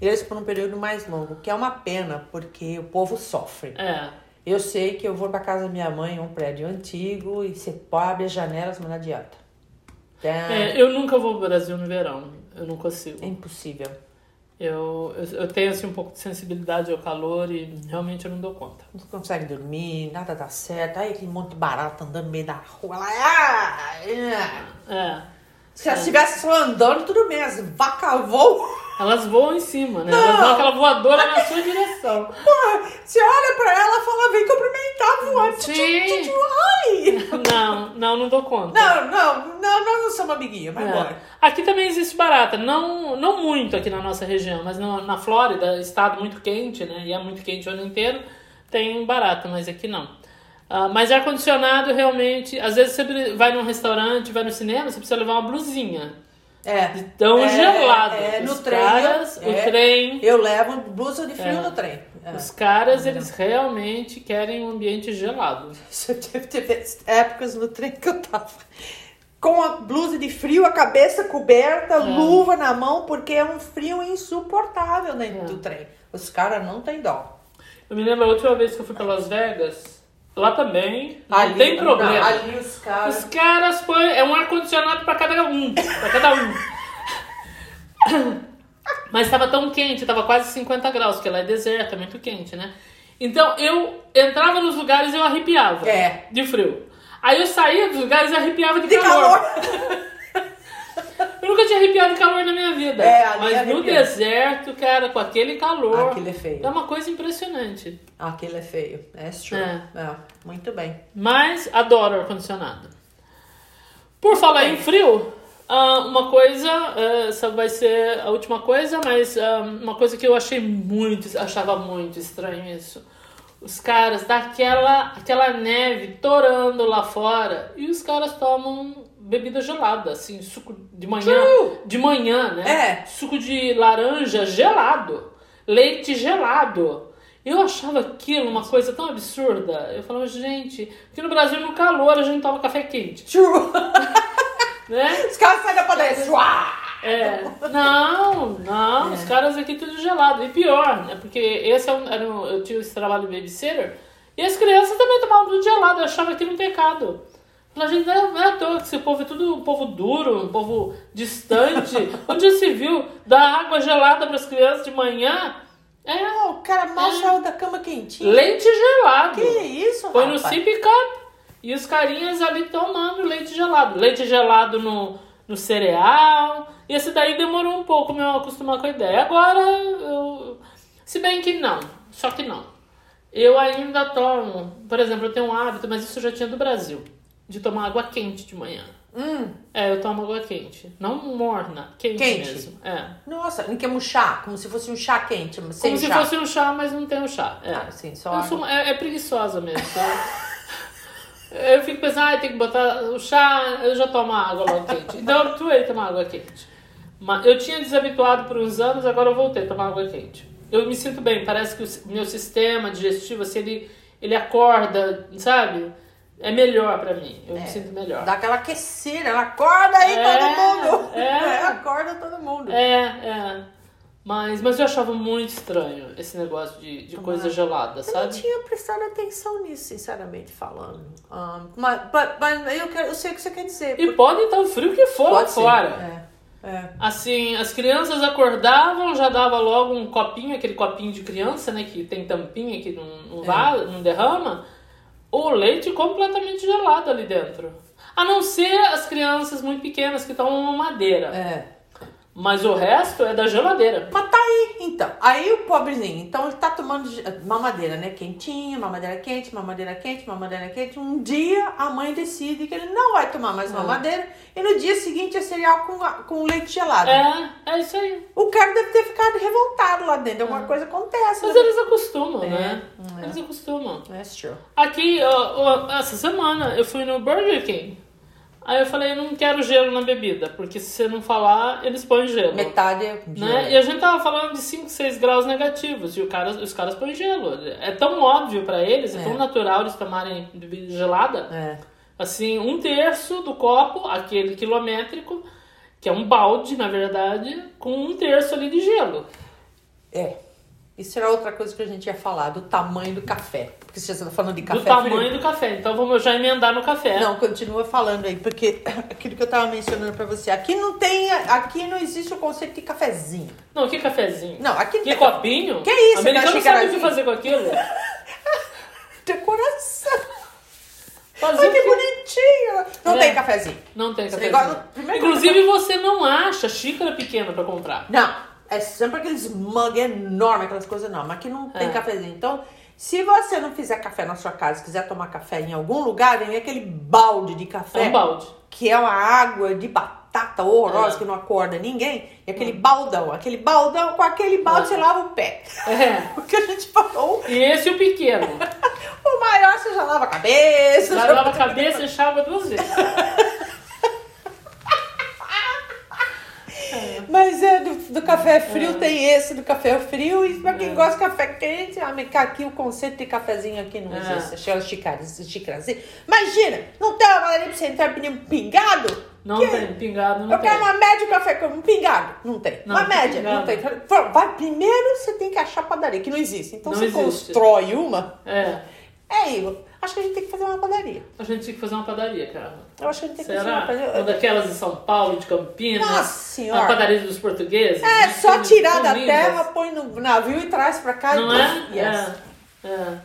Speaker 1: Eles por um período mais longo, que é uma pena, porque o povo sofre.
Speaker 2: É.
Speaker 1: Eu sei que eu vou para casa da minha mãe, um prédio antigo, e você abre as janelas, mas não adianta.
Speaker 2: É, eu nunca vou pro Brasil no verão. Eu não consigo.
Speaker 1: É impossível.
Speaker 2: Eu, eu, eu, tenho assim, um pouco de sensibilidade ao calor e realmente eu não dou conta.
Speaker 1: Não consegue dormir, nada dá certo. Aí aquele monte de barato andando no meio da rua. Lá, ah,
Speaker 2: é. é.
Speaker 1: Se elas estivessem só andando, tudo bem. As vaca voam.
Speaker 2: Elas voam em cima, né? Não. Elas dão aquela voadora na sua direção.
Speaker 1: Porra, você olha pra ela e fala, vem cumprimentar voando.
Speaker 2: Sim.
Speaker 1: Ai.
Speaker 2: Não, não, não dou conta.
Speaker 1: Não, não, não, nós não somos amiguinhas, vai é. embora.
Speaker 2: Aqui também existe barata. Não, não muito aqui na nossa região, mas no, na Flórida, estado muito quente, né? E é muito quente o ano inteiro, tem barata, mas aqui não. Uh, mas ar-condicionado realmente, às vezes você vai num restaurante, vai no cinema, você precisa levar uma blusinha.
Speaker 1: É.
Speaker 2: Tão
Speaker 1: é,
Speaker 2: gelado.
Speaker 1: É, é no
Speaker 2: Os
Speaker 1: trem.
Speaker 2: Caras,
Speaker 1: é,
Speaker 2: o trem.
Speaker 1: Eu levo blusa de frio é. no trem.
Speaker 2: É. Os caras, eles realmente querem um ambiente gelado.
Speaker 1: Teve, teve épocas no trem que eu tava com a blusa de frio, a cabeça coberta, luva na mão, porque é um frio insuportável dentro do trem. Os caras não têm dó.
Speaker 2: Eu me lembro a última vez que eu fui para Las Vegas. Lá também, não ali, tem problema. Não,
Speaker 1: ali os caras.
Speaker 2: Os caras põem. É um ar-condicionado para cada um. Para cada um. Mas estava tão quente, estava quase 50 graus, porque lá é deserto, é muito quente, né? Então eu entrava nos lugares e eu arrepiava.
Speaker 1: É.
Speaker 2: De frio. Aí eu saía dos lugares e arrepiava de, de calor. calor. nunca tinha arrepiado calor na minha vida.
Speaker 1: É,
Speaker 2: mas no deserto, cara, com aquele calor.
Speaker 1: Aquilo é feio.
Speaker 2: É uma coisa impressionante.
Speaker 1: Aquilo é feio. É true.
Speaker 2: É.
Speaker 1: É, muito bem.
Speaker 2: Mas adoro ar-condicionado. Por falar em frio, ah, uma coisa, eh, essa vai ser a última coisa, mas ah, uma coisa que eu achei muito, achava muito estranho isso. Os caras daquela aquela neve torando lá fora e os caras tomam bebida gelada, assim, suco de manhã,
Speaker 1: True.
Speaker 2: de manhã, né?
Speaker 1: É.
Speaker 2: Suco de laranja gelado, leite gelado. Eu achava aquilo uma coisa tão absurda. Eu falava, gente, porque no Brasil no calor a gente toma café quente,
Speaker 1: True.
Speaker 2: né?
Speaker 1: Os caras saem da padaria.
Speaker 2: É, não, não, os caras aqui tudo gelado. E pior, né? Porque esse é um, era um, eu tinha esse trabalho de babysitter e as crianças também tomavam tudo gelado, eu achava aquilo um pecado. Falei, gente, não é, não é à toa que esse povo é tudo um povo duro, um povo distante. Onde se viu dar água gelada para as crianças de manhã? É
Speaker 1: Não, o cara mal saiu da cama quentinho.
Speaker 2: leite gelado.
Speaker 1: Que isso,
Speaker 2: no
Speaker 1: rapaz?
Speaker 2: sip cup. E os carinhas ali tomando leite gelado. Leite gelado no, no cereal. E esse daí demorou um pouco pra eu acostumar com a ideia. Agora, eu... se bem que não. Só que não. Eu ainda tomo, por exemplo, eu tenho um hábito, mas isso já tinha do Brasil, de tomar água quente de manhã.
Speaker 1: Hum,
Speaker 2: É, eu tomo água quente. Não morna, quente,
Speaker 1: Quente.
Speaker 2: mesmo. É.
Speaker 1: nossa, não quer um chá, como se fosse um chá quente, mas sem
Speaker 2: Como se
Speaker 1: chá.
Speaker 2: fosse um chá, mas não tem um chá. É.
Speaker 1: Ah, sim, só
Speaker 2: sou- é, é preguiçosa mesmo. Eu, eu fico pensando, ah, tem que botar o chá, eu já tomo água logo quente. Então eu a tomar água quente. Mas eu tinha desabituado por uns anos, agora eu voltei a tomar água quente. Eu me sinto bem, parece que o meu sistema digestivo, assim, ele, ele acorda, sabe? É melhor pra mim, eu me sinto melhor.
Speaker 1: Dá aquela aquecida, ela acorda aí
Speaker 2: É,
Speaker 1: todo mundo.
Speaker 2: é.
Speaker 1: acorda todo mundo.
Speaker 2: É, é. Mas, mas eu achava muito estranho esse negócio de, de coisa gelada,
Speaker 1: Eu não
Speaker 2: sabe?
Speaker 1: tinha prestado atenção nisso, sinceramente falando. Um, mas, but- eu, quero, eu sei o que você quer dizer.
Speaker 2: E pode estar o frio que for lá
Speaker 1: Pode
Speaker 2: fora.
Speaker 1: É, é.
Speaker 2: Assim, as crianças acordavam, já dava logo um copinho, aquele copinho de criança, né? Que tem tampinha que não, não,
Speaker 1: É.
Speaker 2: va- não derrama. O leite completamente gelado ali dentro. A não ser as crianças muito pequenas que tomam uma madeira.
Speaker 1: É.
Speaker 2: Mas o resto é da geladeira.
Speaker 1: Mas tá aí, então. Aí o pobrezinho, então ele tá tomando mamadeira, né? Quentinha, mamadeira quente, mamadeira quente, mamadeira quente. Um dia a mãe decide que ele não vai tomar mais mamadeira e no dia seguinte é cereal com, com leite gelado.
Speaker 2: É, é isso aí.
Speaker 1: O cara deve ter ficado revoltado lá dentro. Alguma coisa acontece.
Speaker 2: Mas
Speaker 1: né?
Speaker 2: eles acostumam,
Speaker 1: É,
Speaker 2: né?
Speaker 1: é.
Speaker 2: Eles acostumam.
Speaker 1: That's true.
Speaker 2: Aqui, ó, ó, essa semana, eu fui no Burger King. Aí eu falei, eu não quero gelo na bebida, porque se você não falar, eles põem gelo.
Speaker 1: Metade é
Speaker 2: Né? E a gente tava falando de 5, 6 graus negativos, e o cara, os caras põem gelo. É tão óbvio pra eles, é,
Speaker 1: É.
Speaker 2: tão natural eles tomarem bebida gelada.
Speaker 1: É.
Speaker 2: Assim, um terço do copo, aquele quilométrico, que é um balde, na verdade, com um terço ali de gelo.
Speaker 1: É. Isso era outra coisa que a gente ia falar, do tamanho do café. Porque você está falando de café
Speaker 2: do tamanho
Speaker 1: frio.
Speaker 2: do café. Então vamos já emendar no café.
Speaker 1: Não, continua falando aí, porque aquilo que eu tava mencionando pra você, aqui não tem, aqui não existe o conceito de cafezinho.
Speaker 2: Não, que cafezinho?
Speaker 1: Não, aqui não
Speaker 2: Que
Speaker 1: tem
Speaker 2: copinho?
Speaker 1: Que isso,
Speaker 2: O americano
Speaker 1: aquela
Speaker 2: sabe o que fazer com aquilo.
Speaker 1: decoração.
Speaker 2: Fazer
Speaker 1: Ai, que
Speaker 2: quê?
Speaker 1: bonitinho. Não
Speaker 2: É.
Speaker 1: tem cafezinho.
Speaker 2: Não tem cafezinho.
Speaker 1: negócio-
Speaker 2: Inclusive, você não acha xícara pequena pra comprar.
Speaker 1: Não, é sempre aqueles mug enormes, aquelas coisas enormes. Aqui não tem
Speaker 2: É.
Speaker 1: cafezinho. Então, se você não fizer café na sua casa, quiser tomar café em algum lugar, vem aquele balde de café.
Speaker 2: É um balde.
Speaker 1: Que é uma água de batata horrorosa
Speaker 2: É.
Speaker 1: que não acorda ninguém. E aquele baldão. Aquele baldão, com aquele balde
Speaker 2: É.
Speaker 1: você lava o pé.
Speaker 2: É.
Speaker 1: O que a gente falou.
Speaker 2: E esse o pequeno.
Speaker 1: O maior você já lava a cabeça.
Speaker 2: Já
Speaker 1: já-
Speaker 2: lava a cabeça e enxágua duas vezes.
Speaker 1: Mas é, do, do café frio tem esse do café frio. E pra quem
Speaker 2: É.
Speaker 1: gosta de café quente, ah, mas aqui o conceito de cafezinho aqui não
Speaker 2: É.
Speaker 1: existe. Xícaras, xícarazinhas. Imagina, não tem uma padaria pra você entrar e pedir um pingado?
Speaker 2: Não
Speaker 1: Que?
Speaker 2: tem, pingado não
Speaker 1: Eu
Speaker 2: tem.
Speaker 1: quero uma média de café com um pingado. Não tem.
Speaker 2: Não,
Speaker 1: uma
Speaker 2: tem
Speaker 1: média,
Speaker 2: pingado.
Speaker 1: não tem. Vai, primeiro você tem que achar padaria, que não existe. Então
Speaker 2: Não
Speaker 1: você
Speaker 2: existe.
Speaker 1: constrói uma.
Speaker 2: É.
Speaker 1: É, Igor, acho que a gente tem que fazer uma padaria.
Speaker 2: A gente tinha que fazer uma padaria, cara.
Speaker 1: Eu acho que a gente tem que fazer
Speaker 2: Será?
Speaker 1: uma padaria.
Speaker 2: Uma daquelas de São Paulo, de Campinas.
Speaker 1: Nossa
Speaker 2: A
Speaker 1: senhora.
Speaker 2: padaria dos portugueses.
Speaker 1: É, só
Speaker 2: são-
Speaker 1: tirar da terra, põe no navio e traz pra cá.
Speaker 2: Não
Speaker 1: e
Speaker 2: é?
Speaker 1: Yes.
Speaker 2: É. é.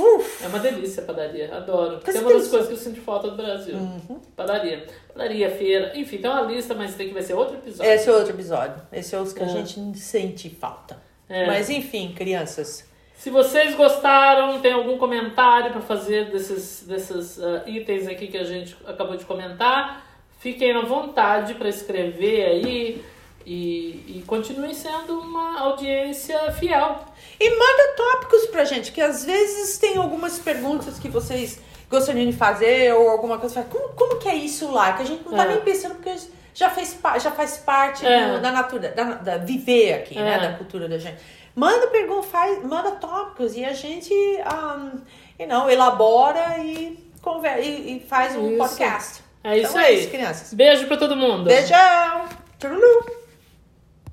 Speaker 2: Uf. É uma delícia a padaria, adoro. é uma das coisas que eu sinto falta do Brasil. Uhum. Padaria. Padaria, feira, enfim, tem uma lista, mas tem que vai ser outro episódio.
Speaker 1: Esse é outro episódio. Esse é os que é. a gente sente falta. É. Mas enfim, crianças.
Speaker 2: Se vocês gostaram, tem algum comentário para fazer desses, desses uh, itens aqui que a gente acabou de comentar, fiquem à vontade para escrever aí e, e continuem sendo uma audiência fiel.
Speaker 1: E manda tópicos pra gente, que às vezes tem algumas perguntas que vocês gostariam de fazer ou alguma coisa. Como, como que é isso lá? Que a gente não tá é. nem pensando porque já faz, já faz parte é. do, da natureza, da, da, viver aqui, né? é. né? Da cultura da gente. Manda pergunta, faz, manda tópicos e a gente um, you know, elabora e, conversa, e, e faz um isso. podcast.
Speaker 2: É isso então, é aí. Isso, crianças. Beijo pra todo mundo.
Speaker 1: Beijão. Tchau.